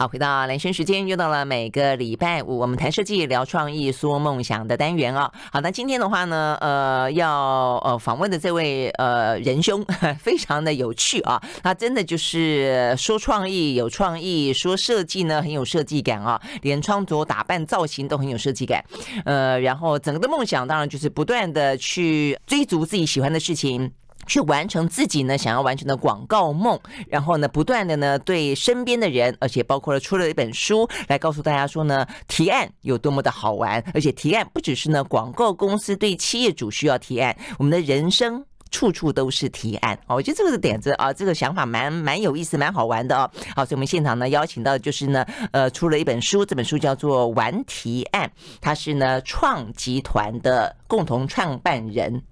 好，回到兰萱时间，又到了每个礼拜五，我们谈设计、聊创意、说梦想的单元哦。好，那今天的话呢，呃，要呃访问的这位呃仁兄，非常的有趣啊。他真的就是说创意有创意，说设计呢很有设计感啊，连穿着打扮造型都很有设计感。呃，然后整个的梦想当然就是不断的去追逐自己喜欢的事情。去完成自己呢想要完成的广告梦，然后呢不断的呢对身边的人，而且包括了出了一本书来告诉大家说呢提案有多么的好玩，而且提案不只是呢广告公司对企业主需要提案，我们的人生处处都是提案哦，我觉得这个点子啊，这个想法蛮蛮有意思，蛮好玩的哦。好，所以我们现场呢邀请到的就是呢呃出了一本书，这本书叫做《玩提案》，他是呢创集团的共同创办人。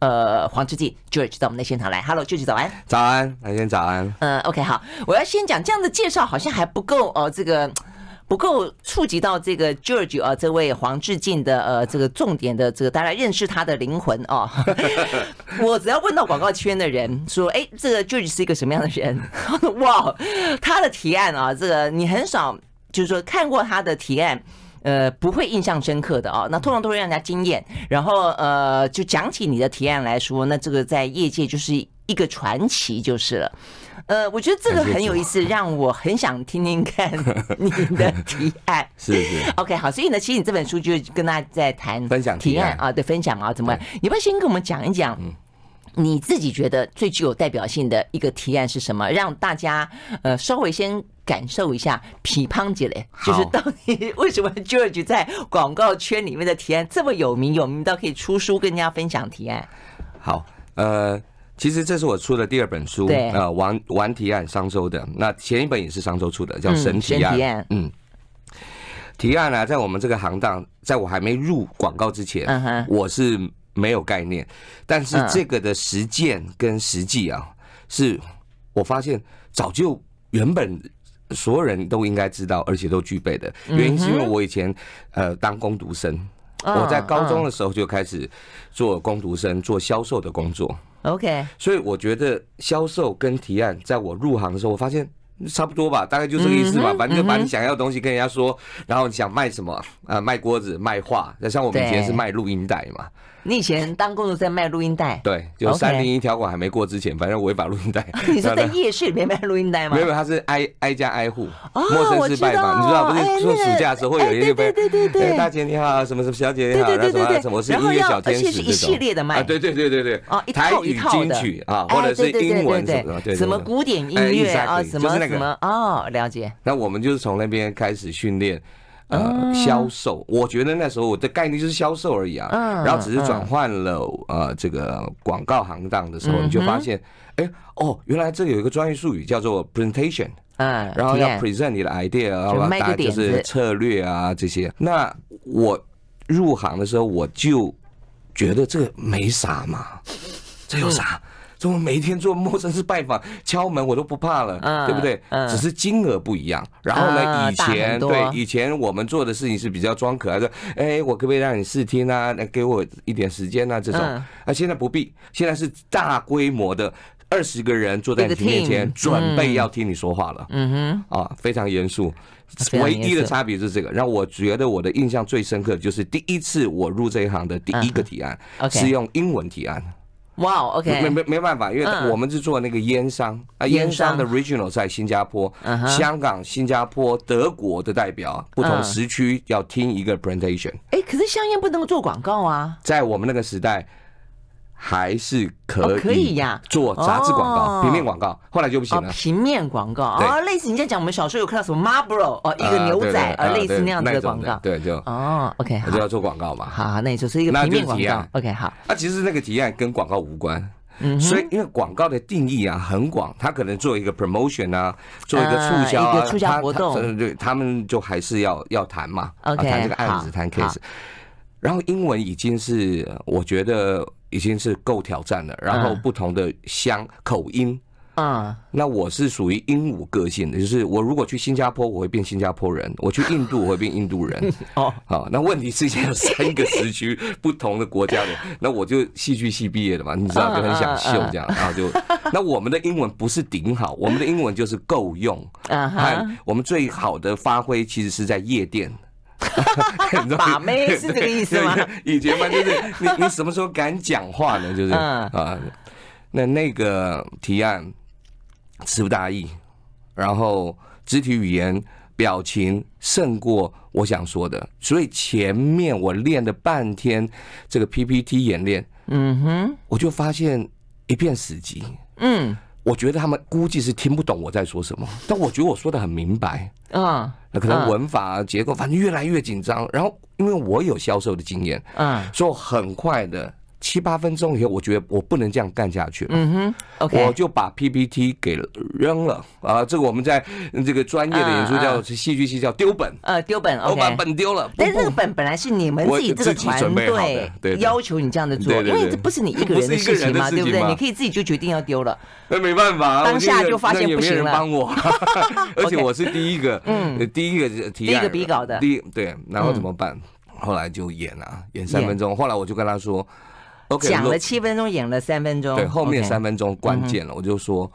呃，黄志进 George 到我们的现场来，Hello，George 早安，早安，来先早安。嗯，OK，好，我要先讲这样的介绍好像还不够哦，这个不够触及到这个 George 啊，这位黄志进的呃这个重点的这个大家认识他的灵魂哦。我只要问到广告圈的人说，哎，这个 George 是一个什么样的人？哇，他的提案啊，这个你很少就是说看过他的提案。呃，不会印象深刻的哦，那通常都会让人家惊艳。然后呃，就讲起你的提案来说，那这个在业界就是一个传奇就是了。呃，我觉得这个很有意思，让我很想听听看你的提案。是是。OK，好，所以呢，其实你这本书就跟大家在谈分享提案啊，对，分享啊，怎么样？你不要先跟我们讲一讲。你自己觉得最具有代表性的一个提案是什么？让大家呃稍微先感受一下皮胖姐嘞，就是到底为什么 George 在广告圈里面的提案这么有名，有名到可以出书跟人家分享提案？好，呃，其实这是我出的第二本书，对，呃，玩玩提案商周的，那前一本也是商周出的，叫神提案，嗯，神提案，嗯，提案呢，在我们这个行当，在我还没入广告之前，嗯哼，我是。没有概念，但是这个的实践跟实际啊，是我发现早就原本所有人都应该知道，而且都具备的。原因是因为我以前呃当工读生，我在高中的时候就开始做工读生，做销售的工作。OK，所以我觉得销售跟提案，在我入行的时候，我发现差不多吧，大概就这个意思吧。反正就把你想要的东西跟人家说，然后你想卖什么啊，卖锅子、卖画，那像我们以前是卖录音带嘛。你以前当工作在卖录音带，对，就三零一条款还没过之前，反正违法录音带。你说在夜市里面卖录音带吗？没有，他是挨挨家挨户，陌生是拜访。你知道，不是说暑假的时候会有一些对对对对，大姐你好，什么什么小姐你好，然后什么什么是音乐小天使这种，一系列的卖。对对对对对，哦，一套一套的金曲啊，或者是英文什么的，什么古典音乐啊，什么什么哦，了解。那我们就是从那边开始训练。呃，销售，我觉得那时候我的概念就是销售而已啊，然后只是转换了呃这个广告行当的时候，你就发现，哎哦，原来这有一个专业术语叫做 presentation，嗯，然后要 present 你的 idea，然后大概就是策略啊这些。那我入行的时候我就觉得这个没啥嘛，这有啥？怎么每天做陌生式拜访，敲门我都不怕了，嗯、对不对？嗯、只是金额不一样。然后呢，以前对以前我们做的事情是比较装可爱的，哎，我可不可以让你试听啊？那给我一点时间啊，这种。嗯、啊，现在不必，现在是大规模的二十个人坐在你面前，准备要听你说话了。嗯哼，啊，非常严肃。唯一的差别是这个，让我觉得我的印象最深刻的就是第一次我入这一行的第一个提案是用英文提案。哇，OK，没没没办法，因为我们是做那个烟商啊，烟商。的 regional 在新加坡、香港、新加坡、德国的代表，不同时区要听一个 presentation。哎，可是香烟不能够做广告啊，在我们那个时代。还是可以呀，做杂志广告、平面广告，后来就不行了。平面广告啊，类似你在讲，我们小时候有看到什么 Marlboro 哦，一个牛仔啊，类似那样子的广告。对，就哦，OK，我就要做广告嘛。好，那也就是一个平面广告。OK，好。那，其实那个提案跟广告无关，所以因为广告的定义啊很广，他可能做一个 promotion 啊，做一个促销啊，促销活动，对，他们就还是要要谈嘛，OK，谈这个案子，谈 case。然后英文已经是我觉得。已经是够挑战了，然后不同的乡口音，嗯，那我是属于鹦鹉个性的，就是我如果去新加坡，我会变新加坡人；我去印度，我会变印度人。哦，好，那问题是现在有三个时区不同的国家的，那我就戏剧系毕业的嘛，你知道，就很想秀这样，然后就，那我们的英文不是顶好，我们的英文就是够用。啊哈，我们最好的发挥其实是在夜店。把妹是这个意思吗？以前嘛，就是你你什么时候敢讲话呢？就是啊，那那个提案。词不达意，然后肢体语言、表情胜过我想说的，所以前面我练了半天这个 PPT 演练，嗯哼，我就发现一片死寂。嗯，我觉得他们估计是听不懂我在说什么，但我觉得我说的很明白。嗯，那可能文法结构反正越来越紧张，然后因为我有销售的经验，嗯，所以很快的。七八分钟以后，我觉得我不能这样干下去了。嗯哼，OK，我就把 PPT 给扔了啊。这个我们在这个专业的演出叫戏剧系叫丢本。呃，丢本，我把本丢了。但是这个本本来是你们自己这个团队要求你这样的做，因为这不是你一个人的事情嘛，对不对？你可以自己就决定要丢了。那没办法，当下就发现不行了。帮我，而且我是第一个，嗯，第一个提案，第一个比稿的。第一对，然后怎么办？后来就演啊，演三分钟。后来我就跟他说。讲了七分钟，演了三分钟。对，后面三分钟关键了，我就说，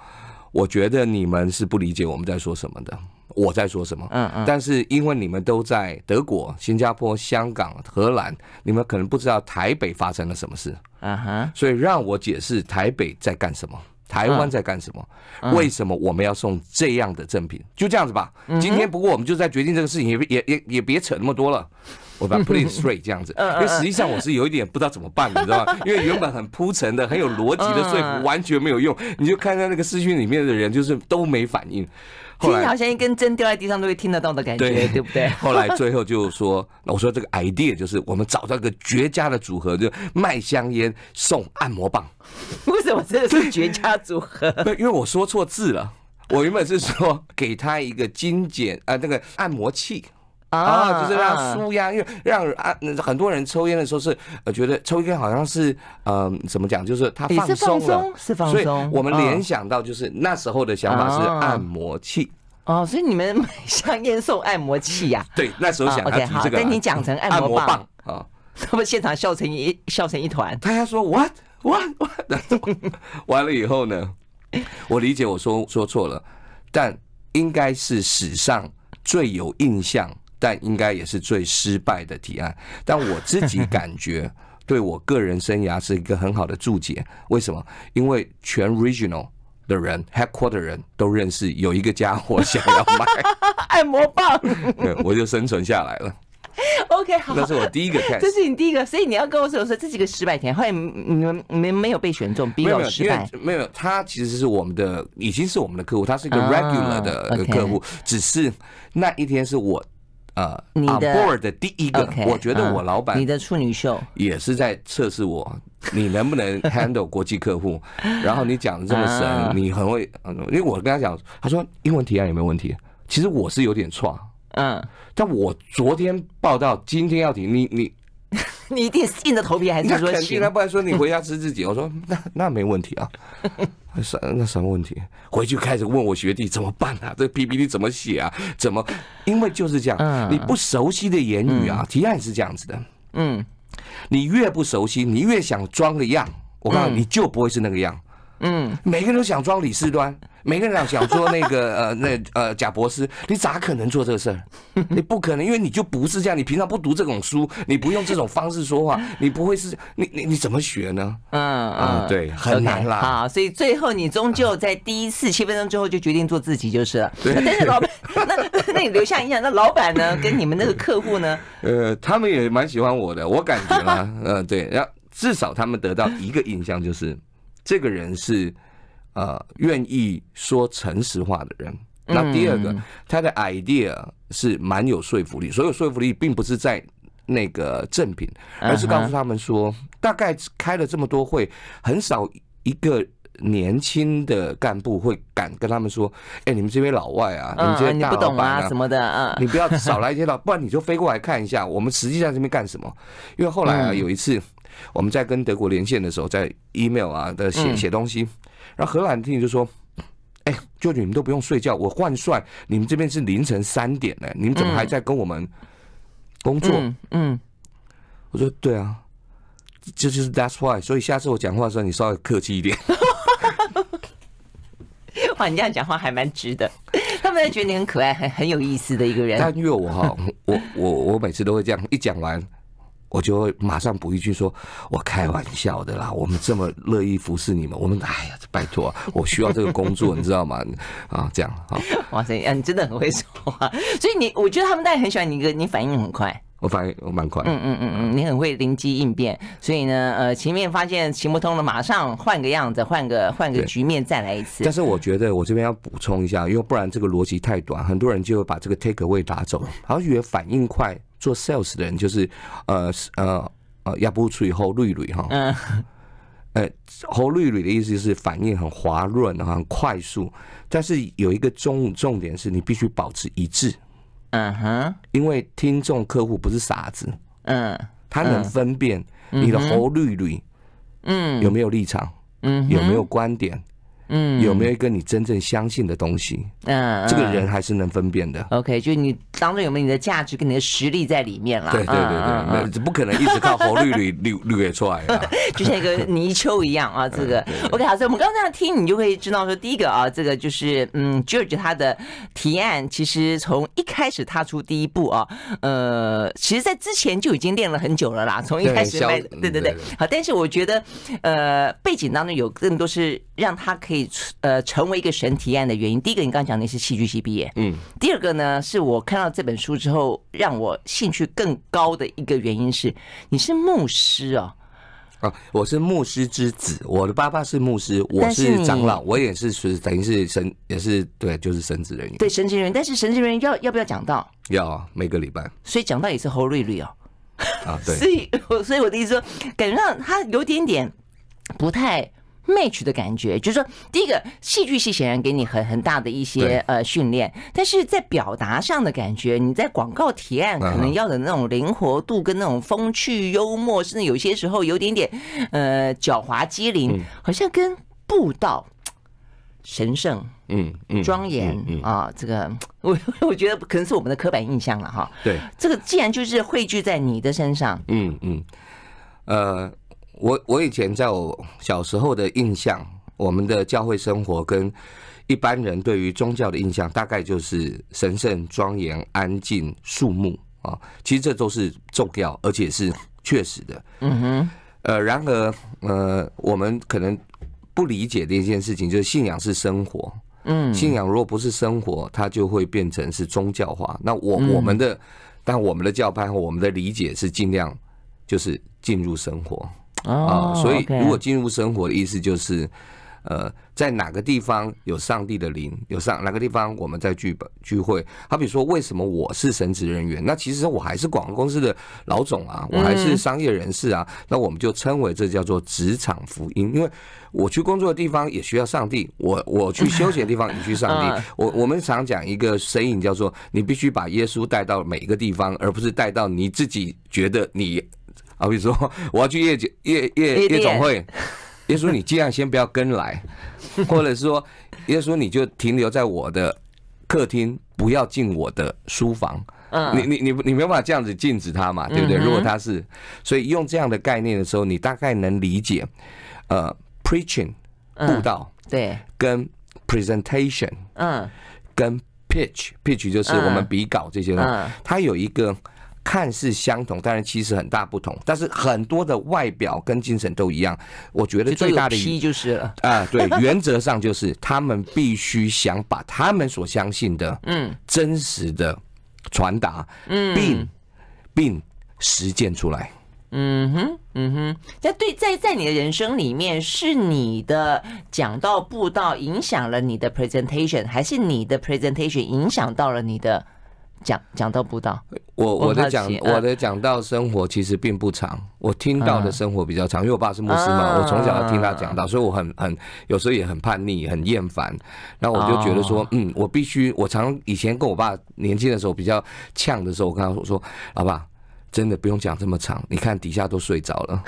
我觉得你们是不理解我们在说什么的，我在说什么。嗯嗯。但是因为你们都在德国、新加坡、香港、荷兰，你们可能不知道台北发生了什么事。嗯哼。所以让我解释台北在干什么，台湾在干什么，为什么我们要送这样的赠品？就这样子吧。今天不过我们就在决定这个事情，也也也也别扯那么多了。我把 put it straight 这样子，因为实际上我是有一点不知道怎么办，你知道吗？因为原本很铺陈的、很有逻辑的说服完全没有用，你就看到那个视讯里面的人就是都没反应。后来好像一根针掉在地上都会听得到的感觉，对，对不对？后来最后就说，我说这个 idea 就是我们找到一个绝佳的组合，就卖香烟送按摩棒。为什么这个是绝佳组合？因为我说错字了，我原本是说给他一个精简啊，那个按摩器。啊，就是让舒压，因为让啊很多人抽烟的时候是呃觉得抽烟好像是呃怎么讲，就是他放松了，是放松，所以我们联想到就是那时候的想法是按摩器。哦，所以你们买香烟送按摩器呀？对，那时候想要提这个，跟你讲成按摩棒啊，他们现场笑成一笑成一团。大家说 what what what，完了以后呢，我理解我说说错了，但应该是史上最有印象。但应该也是最失败的提案，但我自己感觉 对我个人生涯是一个很好的注解。为什么？因为全 regional 的人、headquarter 的人都认识有一个家伙想要买 按摩棒，我就生存下来了。OK，好，那是我第一个 case，这是你第一个，所以你要跟我说说这几个失败提案，后来你们没没有被选中，比较失败。没有，他其实是我们的，已经是我们的客户，他是一个 regular 的客户，只是那一天是我。呃，你的 board 的第一个，我觉得我老板你的处女秀也是在测试我，你能不能 handle 国际客户？然后你讲的这么神，你很会，因为我跟他讲，他说英文提案有没有问题？其实我是有点错，嗯，但我昨天报道，今天要提，你你 你一定硬着头皮还是说行？那不然说你回家吃自己，我说那那没问题啊。什那什么问题？回去开始问我学弟怎么办啊？这 PPT 怎么写啊？怎么？因为就是这样，你不熟悉的言语啊，提案是这样子的。嗯，你越不熟悉，你越想装个样，我告诉你，你就不会是那个样。嗯，每个人都想装李世端，每个人想做那个 呃那呃贾博士，你咋可能做这个事儿？你不可能，因为你就不是这样，你平常不读这种书，你不用这种方式说话，你不会是你你你怎么学呢？嗯嗯，对，很难啦。好，所以最后你终究在第一次七分钟之后就决定做自己就是了。对。但是老板，那那你留下印象，那老板呢？跟你们那个客户呢？呃，他们也蛮喜欢我的，我感觉啦，呃，对，然后至少他们得到一个印象就是。这个人是呃愿意说诚实话的人。那第二个，他的 idea 是蛮有说服力。所有说服力并不是在那个赠品，而是告诉他们说，大概开了这么多会，很少一个年轻的干部会敢跟他们说：“哎，你们这边老外啊，你们这边大老板啊什么的啊，你不要少来一些老，不然你就飞过来看一下，我们实际上这边干什么？”因为后来啊，有一次。我们在跟德国连线的时候，在 email 啊的写写东西，然后荷兰听就说：“哎，舅舅你们都不用睡觉，我换算你们这边是凌晨三点呢，你们怎么还在跟我们工作？嗯，嗯我说对啊，这就是 That's why，所以下次我讲话的时候你稍微客气一点。哇，你这样讲话还蛮直的，他们觉得你很可爱，很很有意思的一个人。但因为我哈，我我我每次都会这样，一讲完。我就会马上补一句说：“我开玩笑的啦，我们这么乐意服侍你们，我们哎呀，拜托啊，我需要这个工作，你知道吗？啊，这样啊，哇塞，你真的很会说话，所以你，我觉得他们大家很喜欢你，个你反应很快，我反应我蛮快，嗯嗯嗯嗯，你很会灵机应变，所以呢，呃，前面发现行不通了，马上换个样子，换个换个局面再来一次。但是我觉得我这边要补充一下，因为不然这个逻辑太短，很多人就会把这个 take away 打走，然后觉得反应快。”做 sales 的人就是，呃呃呃，压不出以后绿绿哈，嗯，呃，侯绿绿的意思就是反应很滑润，很快速，但是有一个重重点是你必须保持一致，嗯哼，因为听众客户不是傻子，嗯，他能分辨你的侯绿绿，嗯，有没有立场，嗯，有没有观点。嗯，有没有一个你真正相信的东西？嗯，这个人还是能分辨的。OK，就你当中有没有你的价值跟你的实力在里面啦？对对对对，那不可能一直靠红绿绿绿绿出来的，就像一个泥鳅一样啊。这个 OK，好，所以我们刚刚这样听，你就会知道说，第一个啊，这个就是嗯，George 他的提案，其实从一开始踏出第一步啊，呃，其实在之前就已经练了很久了啦。从一开始卖，对对对，好，但是我觉得呃，背景当中有更多是让他可以。呃，成为一个神提案的原因，第一个你刚刚讲的是戏剧系毕业，嗯，第二个呢，是我看到这本书之后，让我兴趣更高的一个原因是，你是牧师哦，啊，我是牧师之子，我的爸爸是牧师，我是长老，我也是是等于是神，也是对，就是神职人员，对，神职人员，但是神职人员要要不要讲到？要啊，每个礼拜，所以讲到也是侯瑞瑞哦，啊，对，所以 所以我的意思说，感觉上他有点点不太。Match 的感觉，就是说，第一个戏剧系显然给你很很大的一些呃训练，但是在表达上的感觉，你在广告提案可能要的那种灵活度跟那种风趣幽默，甚至有些时候有点点呃狡猾机灵，好像跟布道神圣嗯庄严啊，这个 我我觉得可能是我们的刻板印象了哈。对，这个既然就是汇聚在你的身上，嗯嗯，呃。我我以前在我小时候的印象，我们的教会生活跟一般人对于宗教的印象，大概就是神圣、庄严、安静、肃穆啊。其实这都是重要，而且是确实的。嗯哼。呃，然而，呃，我们可能不理解的一件事情，就是信仰是生活。嗯。信仰如果不是生活，它就会变成是宗教化。那我我们的，但我们的教派和我们的理解是尽量就是进入生活。啊，所以如果进入生活的意思就是，呃，在哪个地方有上帝的灵，有上哪个地方我们在聚本聚会。好比说，为什么我是神职人员？那其实我还是广告公司的老总啊，我还是商业人士啊。那我们就称为这叫做职场福音，因为我去工作的地方也需要上帝，我我去休息的地方也需要上帝。我我们常讲一个 saying 叫做，你必须把耶稣带到每一个地方，而不是带到你自己觉得你。好比说，我要去夜总夜夜夜总会，耶稣你尽量先不要跟来，或者是说，耶稣你就停留在我的客厅，不要进我的书房。嗯，你你你你没办法这样子禁止他嘛，对不对？如果他是，所以用这样的概念的时候，你大概能理解，呃，preaching 布道，对，跟 presentation，嗯，跟 pitch，pitch 就是我们比稿这些呢，它有一个。看似相同，但是其实很大不同。但是很多的外表跟精神都一样。我觉得最大的一就是了啊，对，原则上就是他们必须想把他们所相信的，嗯，真实的传达，嗯，并并实践出来。嗯哼，嗯哼。在对在在你的人生里面，是你的讲到布道影响了你的 presentation，还是你的 presentation 影响到了你的？讲讲到不到，我我的讲我的讲到生活其实并不长，我听到的生活比较长，因为我爸是牧师嘛，我从小要听他讲到，所以我很很有时候也很叛逆，很厌烦。然后我就觉得说，嗯，我必须，我常以前跟我爸年轻的时候比较呛的时候，我跟他说说，老爸，真的不用讲这么长，你看底下都睡着了。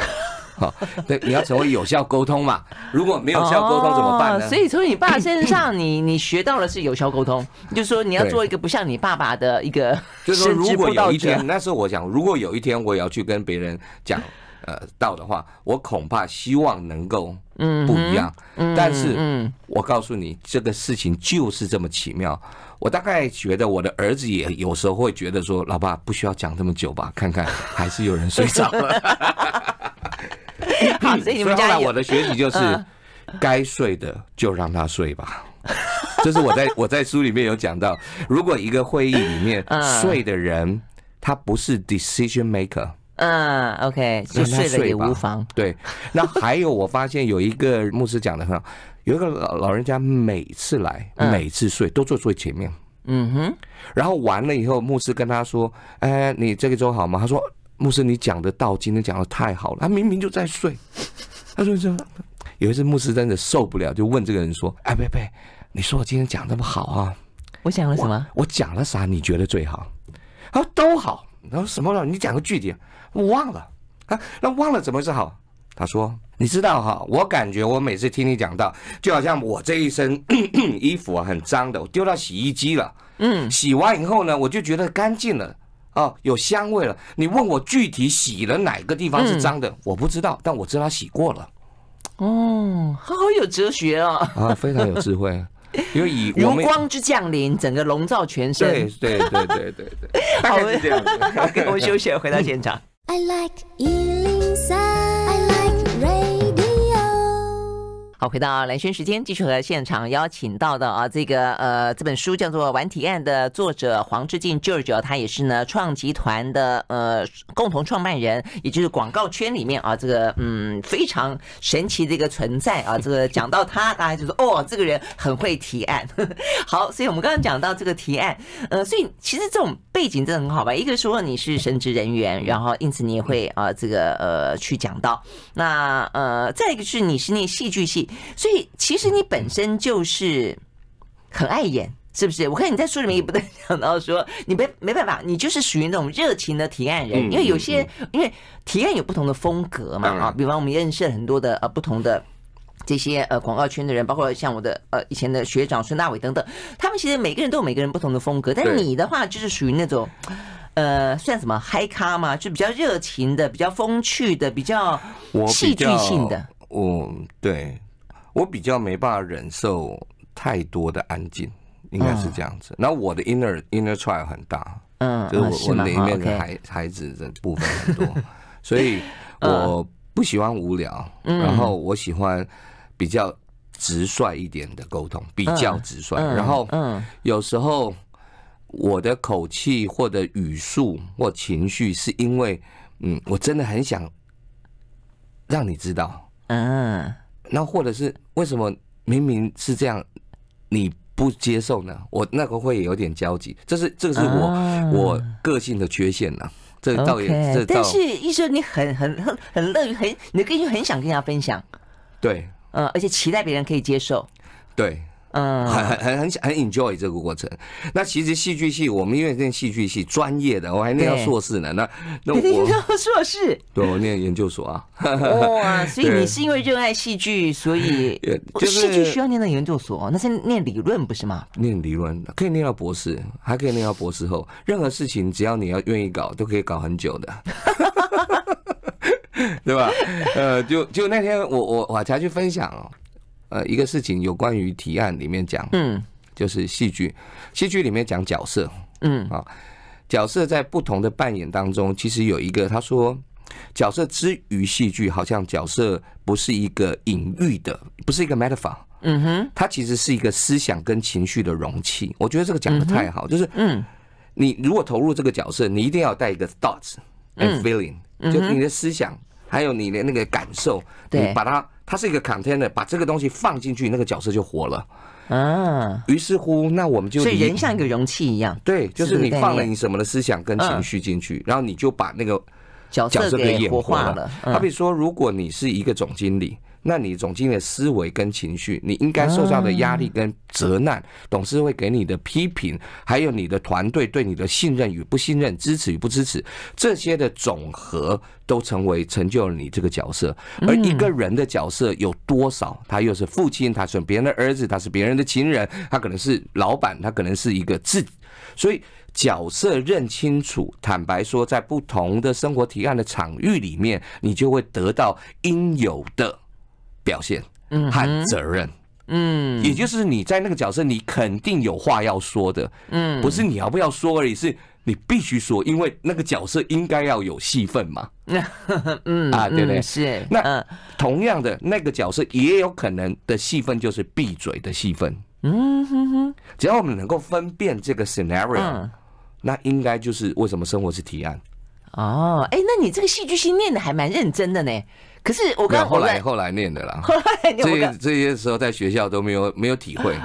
好，对，你要成为有效沟通嘛。如果没有效沟通怎么办呢？哦、所以从你爸身上你，你你学到的是有效沟通，就是说你要做一个不像你爸爸的一个，就是说如果有一天，那时候我想，如果有一天我也要去跟别人讲。呃，到的话，我恐怕希望能够不一样。但是，我告诉你，这个事情就是这么奇妙。我大概觉得我的儿子也有时候会觉得说，老爸不需要讲这么久吧？看看还是有人睡着了。好，所以你们家我的学习就是，该睡的就让他睡吧。这是我在我在书里面有讲到，如果一个会议里面睡的人，他不是 decision maker。嗯，OK，就睡了也无妨。对，那还有我发现有一个牧师讲的很好，有一个老老人家每次来，每次睡都坐最前面。嗯哼，然后完了以后，牧师跟他说：“哎，你这个周好吗？”他说：“牧师，你讲的道今天讲的太好了。”他明明就在睡。他说：“这有一次牧师真的受不了，就问这个人说：‘哎，贝贝，你说我今天讲那么好啊？我讲了什么？我讲了啥？你觉得最好？’他说：‘都好。’然后：‘什么了？你讲个具体。’我忘了啊，那忘了怎么是好？他说：“你知道哈，我感觉我每次听你讲到，就好像我这一身 衣服啊很脏的，我丢到洗衣机了，嗯，洗完以后呢，我就觉得干净了，哦，有香味了。你问我具体洗了哪个地方是脏的，我不知道，但我知道洗过了。哦，好有哲学啊！啊，非常有智慧。”因为以 如光之降临，整个笼罩全身。对对对对对对，大概是这样子。好，给我们休息，回到现场。I like 好，回到蓝轩时间，继续和现场邀请到的啊，这个呃，这本书叫做《玩提案》的作者黄志进 George，他也是呢创集团的呃共同创办人，也就是广告圈里面啊这个嗯非常神奇的一个存在啊。这个讲到他，大家就说哦，这个人很会提案。好，所以我们刚刚讲到这个提案，呃，所以其实这种背景真的很好吧？一个说你是神职人员，然后因此你也会啊这个呃去讲到。那呃再一个是你是那戏剧系。所以其实你本身就是很爱演，是不是？我看你在书里面也不断讲到说，你没没办法，你就是属于那种热情的提案人。因为有些，因为提案有不同的风格嘛，啊，比方我们认识很多的呃不同的这些呃广告圈的人，包括像我的呃以前的学长孙大伟等等，他们其实每个人都有每个人不同的风格。但你的话就是属于那种呃算什么嗨咖嘛，就比较热情的，比较风趣的，比较戏剧性的。我，对。我比较没办法忍受太多的安静，应该是这样子。然后我的 inner inner child 很大，嗯，就是我我里面的孩孩子的部分很多，所以 我不喜欢无聊，然后我喜欢比较直率一点的沟通，比较直率。然后，嗯，有时候我的口气或者语速或情绪，是因为，嗯，我真的很想让你知道，嗯。那或者是为什么明明是这样，你不接受呢？我那个会有点焦急，这是这个是我我个性的缺陷呢。这倒也这倒，但是医生你很很很很乐于很你的个性很想跟人家分享，对，嗯，而且期待别人可以接受，对。嗯，很很很很很 enjoy 这个过程。那其实戏剧系，我们因为念戏剧系专业的，我还念到硕士呢。那 那我念到硕士，对，我念研究所啊。哇，所以你是因为热爱戏剧，所以就是戏剧需要念到研究所，那是念理论不是吗？念理论可以念到博士，还可以念到博士后。任何事情只要你要愿意搞，都可以搞很久的，对吧？呃，就就那天我我我才去分享哦。呃，一个事情有关于提案里面讲，嗯，就是戏剧，戏剧里面讲角色，嗯啊，角色在不同的扮演当中，其实有一个他说，角色之于戏剧，好像角色不是一个隐喻的，不是一个 metaphor，嗯哼，它其实是一个思想跟情绪的容器。我觉得这个讲的太好，就是，嗯，你如果投入这个角色，你一定要带一个 thoughts and feeling，就你的思想还有你的那个感受，你把它。它是一个 container，把这个东西放进去，那个角色就活了。嗯，于是乎，那我们就所以人像一个容器一样。对，就是你放了你什么的思想跟情绪进去，然后你就把那个角色给演活化了。好比说，如果你是一个总经理。那你总经理的思维跟情绪，你应该受到的压力跟责难，董事会给你的批评，还有你的团队对你的信任与不信任、支持与不支持，这些的总和都成为成就了你这个角色。而一个人的角色有多少？他又是父亲，他是别人的儿子，他是别人的情人，他可能是老板，他可能是一个自。所以角色认清楚，坦白说，在不同的生活提案的场域里面，你就会得到应有的。表现和责任，嗯，也就是你在那个角色，你肯定有话要说的，嗯，不是你要不要说而已，是你必须说，因为那个角色应该要有戏份嘛，嗯啊，对不对？是。那同样的，那个角色也有可能的戏份就是闭嘴的戏份，嗯哼哼。只要我们能够分辨这个 scenario，那应该就是为什么生活是提案。哦，哎，那你这个戏剧性念的还蛮认真的呢。可是我刚后来后来念的啦，后来这些这些时候在学校都没有没有体会，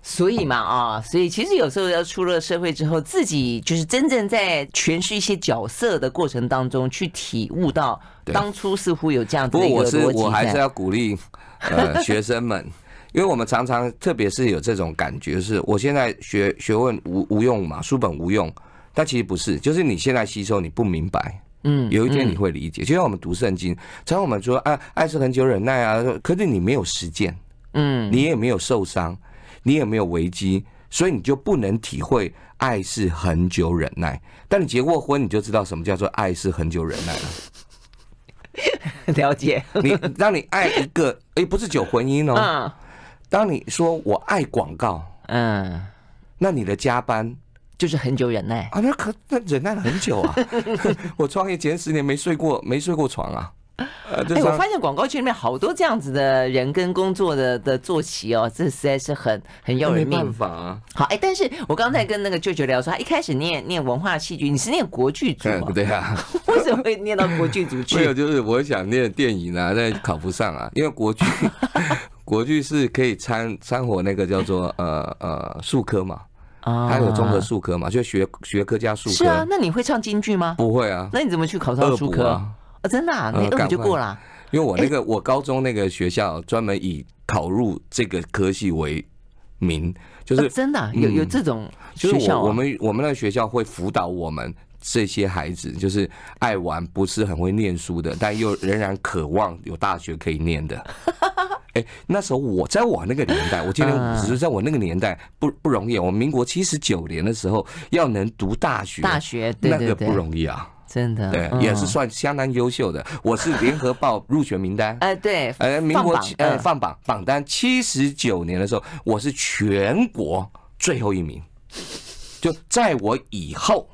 所以嘛啊，所以其实有时候要出了社会之后，自己就是真正在诠释一些角色的过程当中，去体悟到当初似乎有这样子的一个逻辑。不过我是我还是要鼓励呃 学生们，因为我们常常特别是有这种感觉，是我现在学学问无无用嘛，书本无用，但其实不是，就是你现在吸收你不明白。嗯，有一天你会理解，就像我们读圣经，常常我们说啊，爱是恒久忍耐啊，可是你没有实践，嗯，你也没有受伤，你也没有危机，所以你就不能体会爱是恒久忍耐。但你结过婚，你就知道什么叫做爱是恒久忍耐了。了解。你让你爱一个，哎，不是久婚姻哦。当你说我爱广告，嗯，那你的加班。就是很久忍耐啊，那可那忍耐了很久啊！我创业前十年没睡过，没睡过床啊！哎、欸，我发现广告圈里面好多这样子的人跟工作的的作息哦，这实在是很很要人命。没办法啊。好，哎、欸，但是我刚才跟那个舅舅聊说，他一开始念念文化戏剧，你是念国剧组吗？对啊。为什么会念到国剧组去？没有，就是我想念电影啊，但考不上啊，因为国剧国剧是可以掺掺和那个叫做呃呃术科嘛。他有综合术科嘛？就学学科加术科。是啊，那你会唱京剧吗？不会啊。那你怎么去考上术科啊？真的啊？你二补就过了？因为我那个我高中那个学校专门以考入这个科系为名，就是真的有有这种学校。我们我们那个学校会辅导我们这些孩子，就是爱玩不是很会念书的，但又仍然渴望有大学可以念的。哎，那时候我在我那个年代，我今天只是在我那个年代不不容易。我民国七十九年的时候，要能读大学，大学那个不容易啊，真的，对，也是算相当优秀的。我是联合报入选名单，哎，对，呃，民国呃放榜榜单七十九年的时候，我是全国最后一名，就在我以后，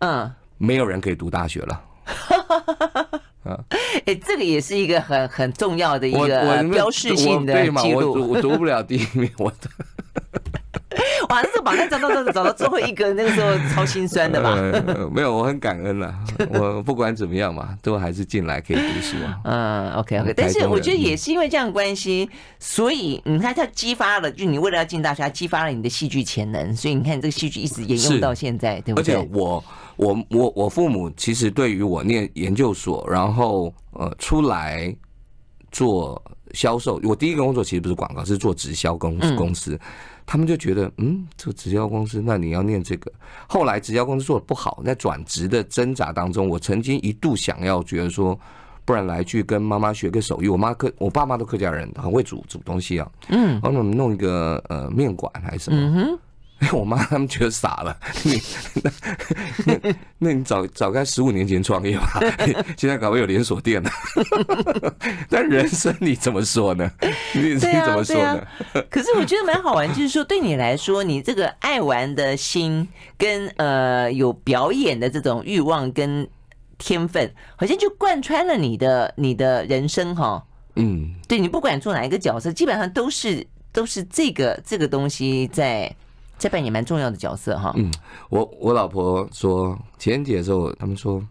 嗯，没有人可以读大学了。啊，哎，这个也是一个很很重要的一个标识性的记录。我我读不了第一名，我的。哇，那时候榜单找到找到找到最后一个，那个时候超心酸的吧？没有，我很感恩了。我不管怎么样嘛，都还是进来可以读书啊。嗯，OK OK。但是我觉得也是因为这样关系，所以你看它激发了，就你为了要进大学，它激发了你的戏剧潜能。所以你看这个戏剧一直沿用到现在，对不对？而且我。我我我父母其实对于我念研究所，然后呃出来做销售，我第一个工作其实不是广告，是做直销公公司，他们就觉得嗯，这个直销公司，那你要念这个。后来直销公司做的不好，在转职的挣扎当中，我曾经一度想要觉得说，不然来去跟妈妈学个手艺。我妈客，我爸妈都客家人，很会煮煮东西啊。嗯，然后我们弄一个呃面馆还是什么。我妈他们觉得傻了，你那那那你早早该十五年前创业吧，现在搞不有连锁店了。但人生你怎么说呢？你你怎么说呢？可是我觉得蛮好玩，就是说对你来说，你这个爱玩的心跟呃有表演的这种欲望跟天分，好像就贯穿了你的你的人生哈。嗯，对，你不管做哪一个角色，基本上都是都是这个这个东西在。这扮演蛮重要的角色哈。嗯，我我老婆说情人节的时候，他们说，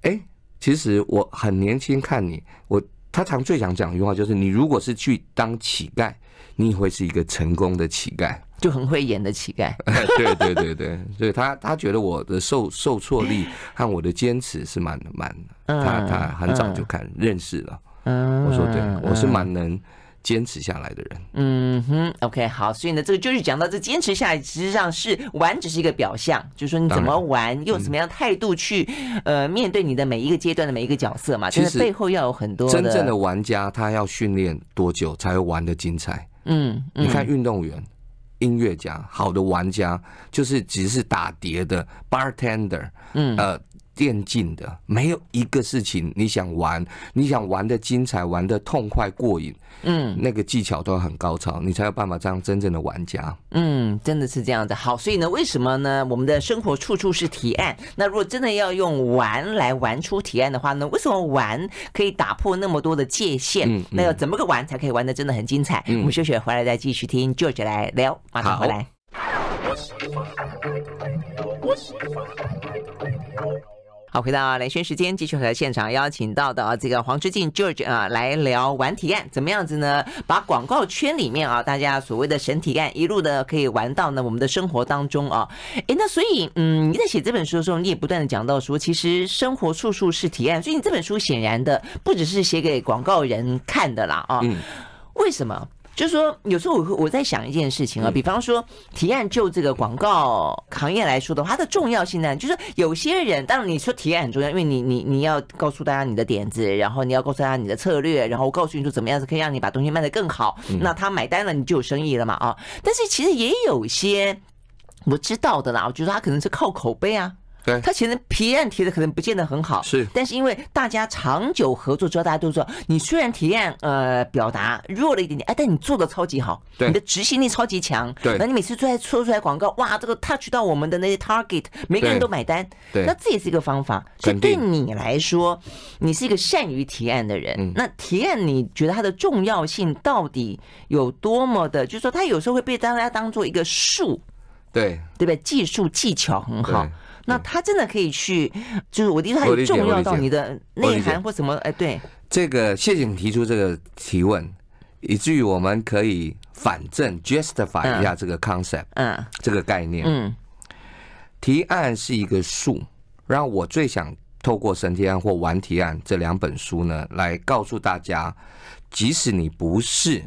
哎，其实我很年轻，看你，我他常最想讲一句话，就是你如果是去当乞丐，你会是一个成功的乞丐。就很会演的乞丐。对对对对，所以他他觉得我的受受挫力和我的坚持是蛮蛮，他他很早就看认识了。嗯，我说对，我是蛮能。坚持下来的人，嗯哼，OK，好，所以呢，这个就是讲到这坚持下来，实际上是玩只是一个表象，就是说你怎么玩，用什么样态度去呃面对你的每一个阶段的每一个角色嘛，其实背后要有很多真正的玩家，他要训练多久才会玩的精彩？嗯，你看运动员、音乐家、好的玩家，就是只是打碟的 bartender，嗯呃。电竞的没有一个事情你想玩，你想玩的精彩，玩的痛快过瘾，嗯，那个技巧都很高超，你才有办法当真正的玩家。嗯，真的是这样的。好，所以呢，为什么呢？我们的生活处处是提案。那如果真的要用玩来玩出提案的话呢？为什么玩可以打破那么多的界限？嗯，那要怎么个玩才可以玩的真的很精彩？嗯，我们休息回来再继续听 George 来聊，马上回来。好，回到连线时间，继续和现场邀请到的这个黄之进 George 啊来聊玩提案，怎么样子呢？把广告圈里面啊，大家所谓的神提案，一路的可以玩到呢我们的生活当中啊。哎，那所以嗯，你在写这本书的时候，你也不断的讲到说，其实生活处处是提案，所以你这本书显然的不只是写给广告人看的啦啊。嗯。为什么？就是说，有时候我我在想一件事情啊，比方说提案就这个广告行业来说的话，它的重要性呢，就是有些人，当然你说提案很重要，因为你你你要告诉大家你的点子，然后你要告诉大家你的策略，然后告诉你说怎么样子可以让你把东西卖得更好，那他买单了，你就有生意了嘛啊。但是其实也有些我知道的啦，我觉得他可能是靠口碑啊。对，他其实提案提的可能不见得很好，是，但是因为大家长久合作之后，大家都说你虽然提案呃表达弱了一点点，哎，但你做的超级好，对，你的执行力超级强，对，那你每次出来说出来广告，哇，这个 touch 到我们的那些 target，每个人都买单，对，那这也是一个方法。所以对你来说，你是一个善于提案的人，那提案你觉得它的重要性到底有多么的？就是说，它有时候会被大家当做一个术，对，对不对？技术技巧很好。那他真的可以去，就是我的意思，很重要到你的内涵或什么？哎，对，这个谢谢你提出这个提问，以至于我们可以反证 justify 一下这个 concept，嗯，这个概念，嗯，提案是一个术，然后我最想透过神提案或玩提案这两本书呢，来告诉大家，即使你不是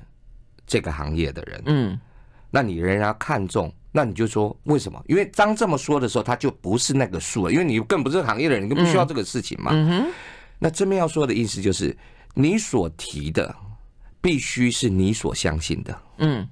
这个行业的人，嗯，那你仍然看重。那你就说为什么？因为当这么说的时候，他就不是那个数了，因为你更不是行业的人，你更不需要这个事情嘛。那这边要说的意思就是，你所提的必须是你所相信的。嗯。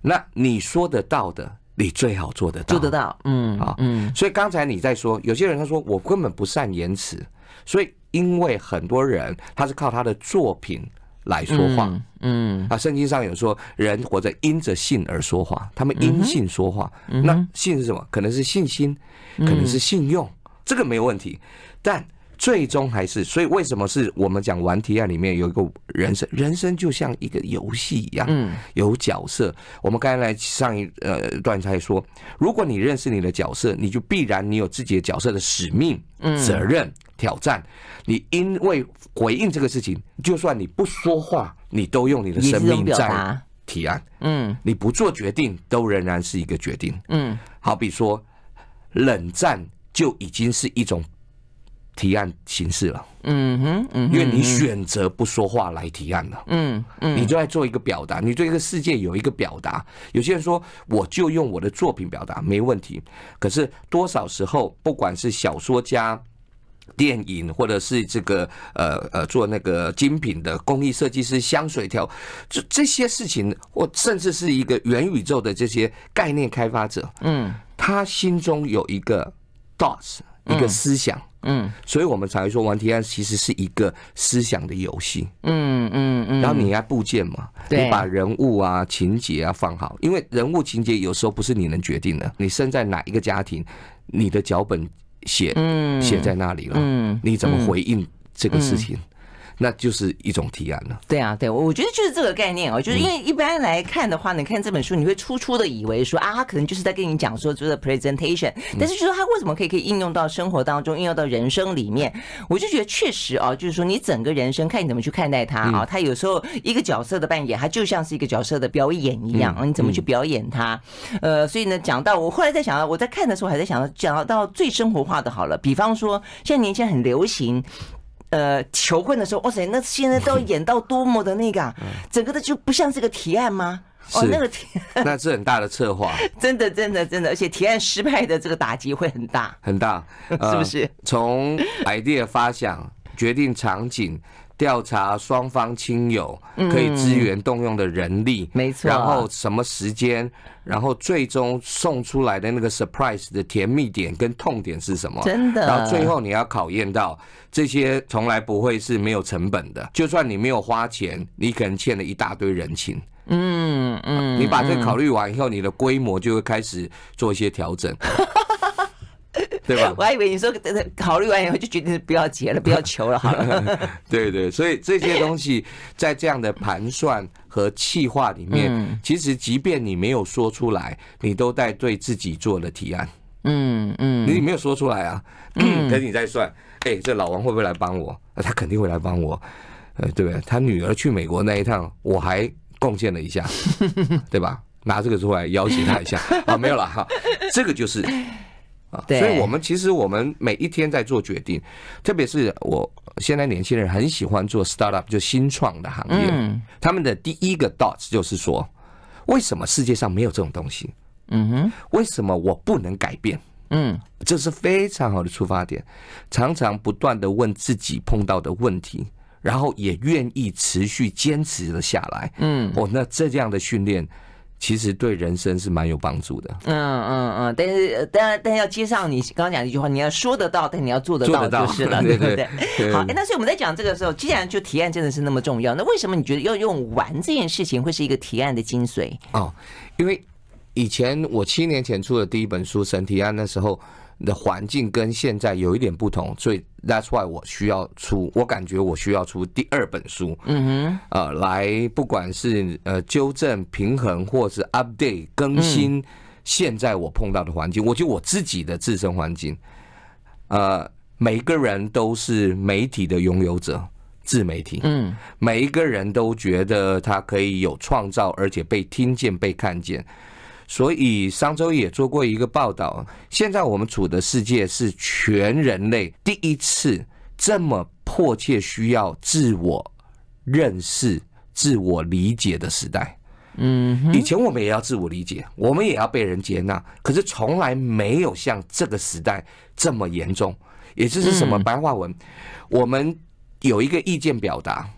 那你说得到的，你最好做得到。做得到。嗯。啊。嗯。所以刚才你在说，有些人他说我根本不善言辞，所以因为很多人他是靠他的作品。来说话，嗯，嗯。啊，圣经上有说，人活着因着信而说话，他们因信说话，嗯、那信是什么？可能是信心，可能是信用，嗯、这个没有问题。但最终还是，所以为什么是我们讲玩提案里面有一个人生，人生就像一个游戏一样，嗯，有角色。我们刚才来上一呃段才说，如果你认识你的角色，你就必然你有自己的角色的使命、责任、挑战。你因为回应这个事情，就算你不说话，你都用你的生命在提案。嗯，你不做决定，都仍然是一个决定。嗯，好比说冷战就已经是一种提案形式了。嗯哼，嗯，因为你选择不说话来提案了。嗯嗯，你就在做一个表达，你对这个世界有一个表达。有些人说，我就用我的作品表达没问题，可是多少时候，不管是小说家。电影，或者是这个呃呃做那个精品的工艺设计师、香水调，这这些事情，或甚至是一个元宇宙的这些概念开发者，嗯，他心中有一个 thoughts，一个思想，嗯，所以我们才会说玩提案其实是一个思想的游戏，嗯嗯嗯，然后你要部件嘛，你把人物啊、情节啊放好，因为人物情节有时候不是你能决定的，你生在哪一个家庭，你的脚本。写写在那里了，你怎么回应这个事情？那就是一种提案了。对啊，对，我觉得就是这个概念哦，就是因为一般来看的话，你看这本书，你会初初的以为说啊，他可能就是在跟你讲说这个 presentation，但是就说他为什么可以可以应用到生活当中，应用到人生里面，我就觉得确实啊，就是说你整个人生看你怎么去看待它啊，他有时候一个角色的扮演，他就像是一个角色的表演一样，你怎么去表演它？呃，所以呢，讲到我后来在想到，我在看的时候还在想到，讲到最生活化的好了，比方说现在年轻人很流行。呃，求婚的时候，哇塞，那现在都演到多么的那个，啊，整个的就不像是个提案吗？哦，那个提，那是很大的策划，真的，真的，真的，而且提案失败的这个打击会很大，很大，呃、是不是？从 idea 发想、决定场景、调查双方亲友可以支援动用的人力，没错，然后什么时间？然后最终送出来的那个 surprise 的甜蜜点跟痛点是什么？真的。然后最后你要考验到这些从来不会是没有成本的，就算你没有花钱，你可能欠了一大堆人情。嗯嗯。你把这考虑完以后，你的规模就会开始做一些调整。对吧？我还以为你说考虑完以后就决定不要结了，不要求了，好了。对对，所以这些东西 在这样的盘算和企划里面，其实即便你没有说出来，你都在对自己做了提案。嗯嗯，你没有说出来啊，嗯，可是你在算，哎，这老王会不会来帮我？他肯定会来帮我，呃，对不对？他女儿去美国那一趟，我还贡献了一下，对吧？拿这个出来要挟他一下啊，没有了哈，这个就是。对，所以我们其实我们每一天在做决定，特别是我现在年轻人很喜欢做 startup，就新创的行业。嗯他们的第一个 dots 就是说，为什么世界上没有这种东西？嗯哼，为什么我不能改变？嗯，这是非常好的出发点。常常不断的问自己碰到的问题，然后也愿意持续坚持了下来。嗯，哦，那这样的训练。其实对人生是蛮有帮助的。嗯嗯嗯，但是但是要接上你刚刚讲的一句话，你要说得到，但你要做得到就是了，对不对？好，哎，那所以我们在讲这个时候，既然就提案真的是那么重要，那为什么你觉得要用玩这件事情会是一个提案的精髓？哦，因为以前我七年前出的第一本书《神提案》那时候。的环境跟现在有一点不同，所以 that's why 我需要出，我感觉我需要出第二本书，嗯哼，呃，来不管是呃纠正、平衡，或是 update 更新，现在我碰到的环境，我觉得我自己的自身环境，呃，每个人都是媒体的拥有者，自媒体，嗯，每一个人都觉得他可以有创造，而且被听见、被看见。所以上周也做过一个报道，现在我们处的世界是全人类第一次这么迫切需要自我认识、自我理解的时代。嗯，以前我们也要自我理解，我们也要被人接纳，可是从来没有像这个时代这么严重。也就是什么白话文，我们有一个意见表达。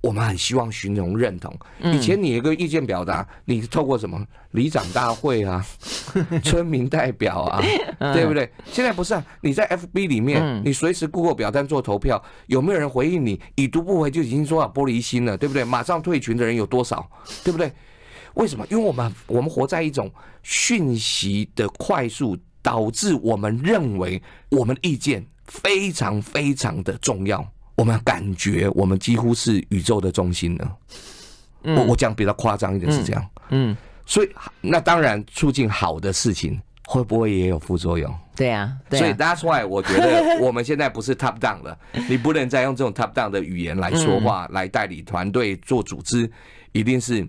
我们很希望寻容认同。以前你有个意见表达，你透过什么里长大会啊、村民代表啊，对不对？现在不是啊，你在 FB 里面，你随时 Google 表单做投票，有没有人回应你？已读不回就已经说了玻璃心了，对不对？马上退群的人有多少？对不对？为什么？因为我们我们活在一种讯息的快速，导致我们认为我们的意见非常非常的重要。我们感觉我们几乎是宇宙的中心了。我我讲比较夸张一点是这样。嗯，所以那当然促进好的事情会不会也有副作用？对啊，所以 that's why 我觉得我们现在不是 top down 了，你不能再用这种 top down 的语言来说话，来代理团队做组织，一定是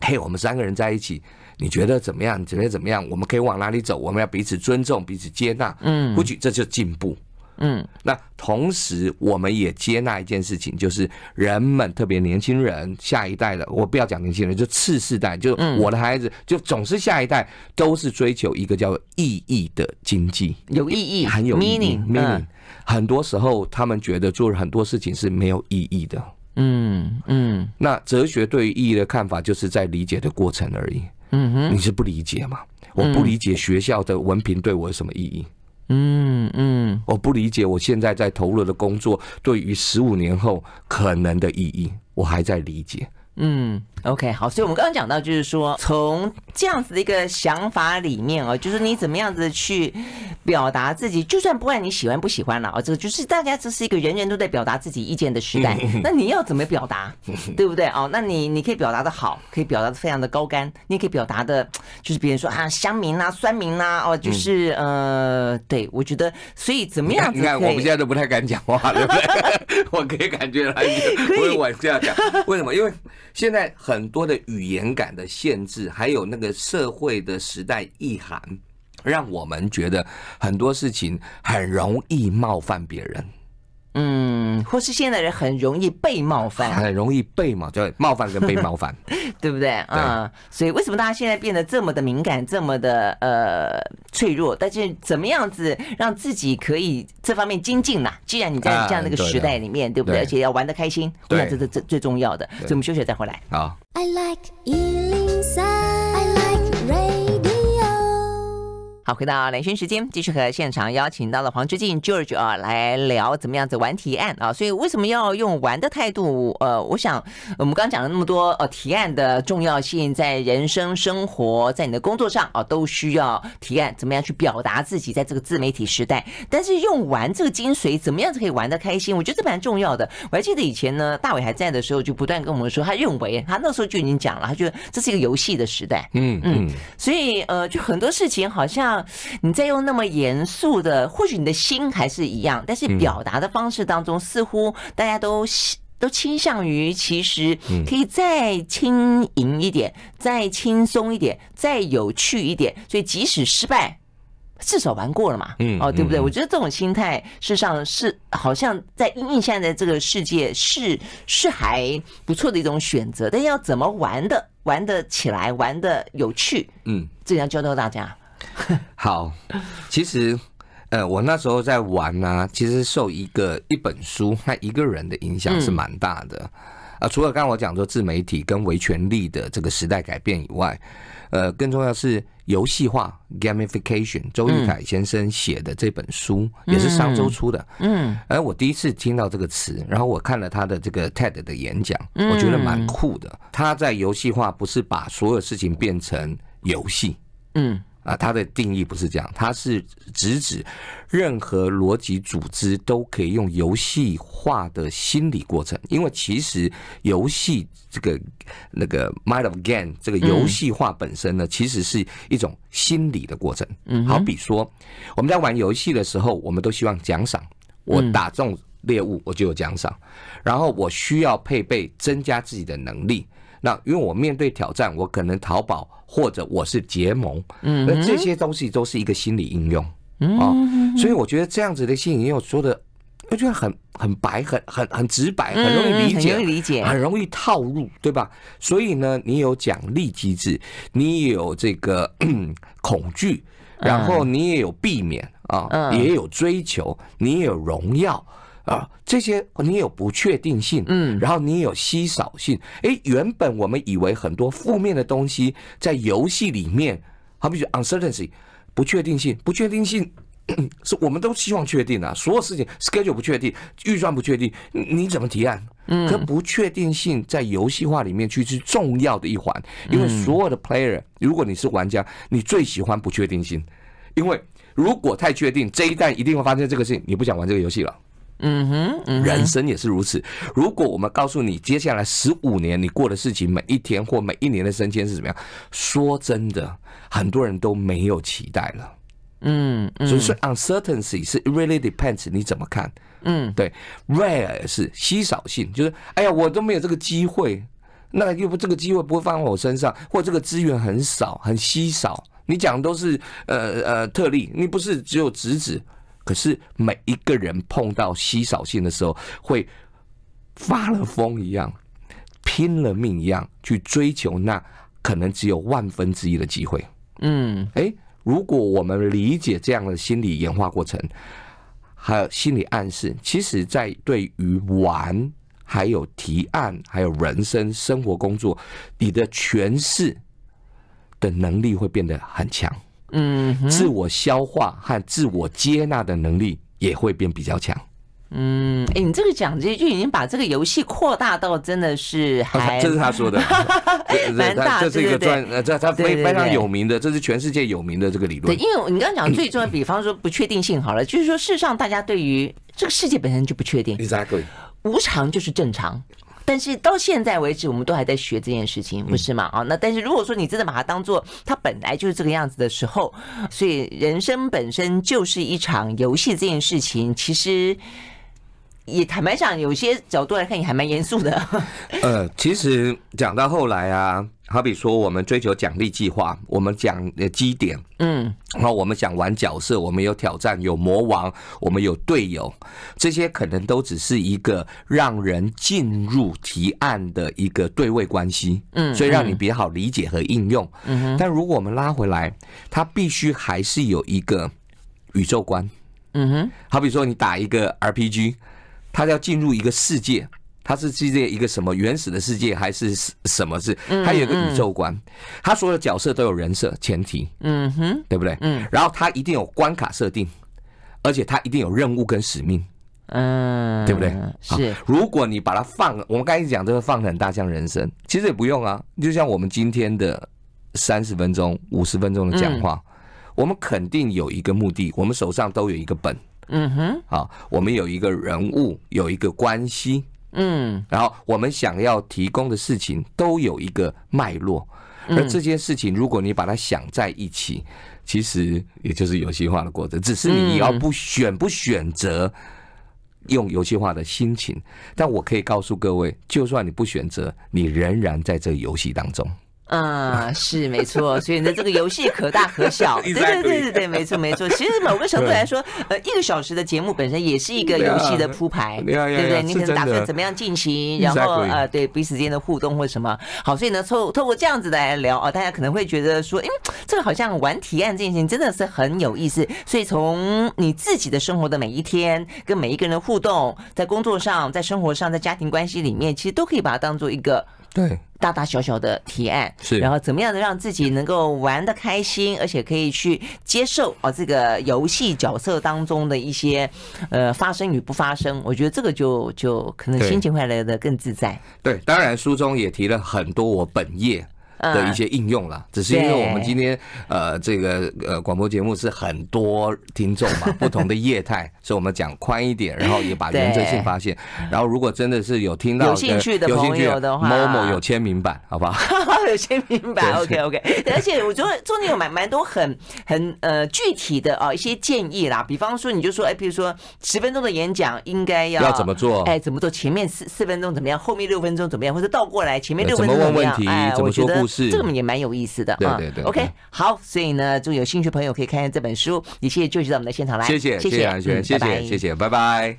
嘿，我们三个人在一起，你觉得怎么样？你觉得怎么样？我们可以往哪里走？我们要彼此尊重，彼此接纳。嗯，或许这就是进步。嗯，那同时我们也接纳一件事情，就是人们特别年轻人，下一代的，我不要讲年轻人，就次世代，就我的孩子，就总是下一代都是追求一个叫意义的经济，有意义，很有 meaning meaning。很多时候他们觉得做很多事情是没有意义的。嗯嗯，那哲学对于意义的看法，就是在理解的过程而已。嗯哼，你是不理解吗？我不理解学校的文凭对我有什么意义。嗯嗯，我不理解我现在在投入的工作对于十五年后可能的意义，我还在理解。嗯，OK，好，所以我们刚刚讲到，就是说从这样子的一个想法里面哦，就是你怎么样子去表达自己，就算不管你喜欢不喜欢了哦，这个就是大家这是一个人人都在表达自己意见的时代，那你要怎么表达，对不对哦？那你你可以表达的好，可以表达的非常的高干，你也可以表达的，就是别人说啊乡民呐、酸民呐，哦，就是呃，对我觉得，所以怎么样子？你看我们现在都不太敢讲话，对不对？我可以感觉来，不会往这样讲，为什么？因为现在。很很多的语言感的限制，还有那个社会的时代意涵，让我们觉得很多事情很容易冒犯别人。嗯，或是现在人很容易被冒犯，很容易被冒，就冒犯跟被冒犯，对不对？啊、嗯，所以为什么大家现在变得这么的敏感，这么的呃脆弱？但是怎么样子让自己可以这方面精进呢？既然你在这样的一个时代里面，啊、对，对不对？而且要玩得开心，我想这是最最重要的。所以我们休息再回来。好。I like 好，回到连线时间，继续和现场邀请到了黄之进 George 啊，来聊怎么样子玩提案啊。所以为什么要用玩的态度？呃，我想我们刚刚讲了那么多呃提案的重要性，在人生生活，在你的工作上啊，都需要提案，怎么样去表达自己，在这个自媒体时代。但是用玩这个精髓，怎么样子可以玩得开心？我觉得这蛮重要的。我还记得以前呢，大伟还在的时候，就不断跟我们说，他认为他那时候就已经讲了，他觉得这是一个游戏的时代。嗯嗯，所以呃，就很多事情好像。你再用那么严肃的，或许你的心还是一样，但是表达的方式当中，似乎大家都都倾向于，其实可以再轻盈一点，再轻松一点，再有趣一点。所以即使失败，至少玩过了嘛，嗯，哦，对不对？我觉得这种心态，事实上是好像在因应现在的这个世界是是还不错的一种选择。但要怎么玩的，玩得起来，玩得有趣，嗯，这要教教大家。好，其实，呃，我那时候在玩呢、啊，其实受一个一本书和一个人的影响是蛮大的。啊、呃，除了刚刚我讲说自媒体跟维权力的这个时代改变以外，呃，更重要是游戏化 （gamification）。周玉凯先生写的这本书也是上周出的。嗯，而我第一次听到这个词，然后我看了他的这个 TED 的演讲，我觉得蛮酷的。他在游戏化不是把所有事情变成游戏。嗯。啊，它的定义不是这样，它是直指任何逻辑组织都可以用游戏化的心理过程，因为其实游戏这个那个 mind of game 这个游戏化本身呢，其实是一种心理的过程。嗯，好比说我们在玩游戏的时候，我们都希望奖赏，我打中猎物我就有奖赏，然后我需要配备增加自己的能力。那因为我面对挑战，我可能淘宝，或者我是结盟，嗯，那这些东西都是一个心理应用，啊，所以我觉得这样子的心理应用说的，我觉得很很白，很很很直白，很容易理解，很容易理解，很容易套路，对吧？所以呢，你有奖励机制，你有这个 恐惧，然后你也有避免啊，也有追求，你也有荣耀。啊，这些你有不确定性，嗯，然后你有稀少性，哎，原本我们以为很多负面的东西在游戏里面，好比说 uncertainty 不确定性，不确定性 是我们都希望确定啊，所有事情 schedule 不确定，预算不确定，你怎么提案？嗯，可不确定性在游戏化里面去是重要的一环，因为所有的 player，如果你是玩家，你最喜欢不确定性，因为如果太确定，这一旦一定会发生这个事情，你不想玩这个游戏了。嗯哼，人生也是如此。如果我们告诉你接下来十五年你过的事情，每一天或每一年的升迁是怎么样，说真的，很多人都没有期待了。嗯，嗯所以说 uncertainty 是 really depends 你怎么看？嗯，对，rare 是稀少性，就是哎呀，我都没有这个机会，那又不这个机会不会放在我身上，或这个资源很少，很稀少。你讲的都是呃呃特例，你不是只有直指。可是每一个人碰到稀少性的时候，会发了疯一样，拼了命一样去追求那可能只有万分之一的机会。嗯，诶，如果我们理解这样的心理演化过程，还有心理暗示，其实在对于玩、还有提案、还有人生、生活、工作，你的诠释的能力会变得很强。嗯，自我消化和自我接纳的能力也会变比较强。嗯，哎，你这个讲这就已经把这个游戏扩大到真的是还，这是他说的，蛮大，这是一个专，呃，这他非非常有名的，这是全世界有名的这个理论。对，因为你刚刚讲最重要，比方说不确定性好了，就是说事实上大家对于这个世界本身就不确定，Exactly，无常就是正常。但是到现在为止，我们都还在学这件事情，不是吗？啊，那但是如果说你真的把它当做它本来就是这个样子的时候，所以人生本身就是一场游戏，这件事情其实也坦白讲，有些角度来看也还蛮严肃的。呃，其实讲到后来啊。好比说，我们追求奖励计划，我们讲呃基点，嗯，然后我们想玩角色，我们有挑战，有魔王，我们有队友，这些可能都只是一个让人进入提案的一个对位关系，嗯，所以让你比较好理解和应用，嗯哼。但如果我们拉回来，它必须还是有一个宇宙观，嗯哼。好比说，你打一个 RPG，它要进入一个世界。他是世界一个什么原始的世界，还是什么是？他有一个宇宙观，他所有的角色都有人设前提，嗯哼，对不对？嗯，然后他一定有关卡设定，而且他一定有任务跟使命，嗯，对不对？是。如果你把它放，我们刚才讲这个放很大，像人生，其实也不用啊。就像我们今天的三十分钟、五十分钟的讲话，我们肯定有一个目的，我们手上都有一个本，嗯哼，好，我们有一个人物，有一个关系。嗯，然后我们想要提供的事情都有一个脉络，而这件事情如果你把它想在一起，其实也就是游戏化的过程，只是你要不选不选择用游戏化的心情。但我可以告诉各位，就算你不选择，你仍然在这个游戏当中。嗯，是没错，所以呢，这个游戏可大可小，对对对对对，没错没错。其实某个程度来说，呃，一个小时的节目本身也是一个游戏的铺排，对不对？你可能打算怎么样进行，然后呃，对彼此间的互动或什么。好，所以呢，透透过这样子来聊啊，大家可能会觉得说，哎，这个好像玩提案这件事情真的是很有意思。所以从你自己的生活的每一天，跟每一个人的互动，在工作上，在生活上，在家庭关系里面，其实都可以把它当做一个。对，大大小小的提案是，然后怎么样的让自己能够玩的开心，而且可以去接受啊这个游戏角色当中的一些呃发生与不发生，我觉得这个就就可能心情会来的更自在。对，对，当然书中也提了很多我本业。的一些应用了，只是因为我们今天呃这个呃广播节目是很多听众嘛，不同的业态，所以我们讲宽一点，然后也把原则性发现。然后如果真的是有听到有兴趣的朋友的话，某某有签名版，好不好？有签名版，OK OK。而且我觉得中间有蛮蛮多很很呃具体的啊一些建议啦，比方说你就说哎，比如说十分钟的演讲应该要要怎么做？哎，怎么做？前面四四分钟怎么样？后面六分钟怎么样？或者倒过来，前面六分钟怎么样？哎，我觉得。是这个也蛮有意思的啊，对对对。OK，好，所以呢，就有兴趣朋友可以看看这本书。也谢谢舅舅到我们的现场来，谢谢谢谢谢谢谢谢，拜拜。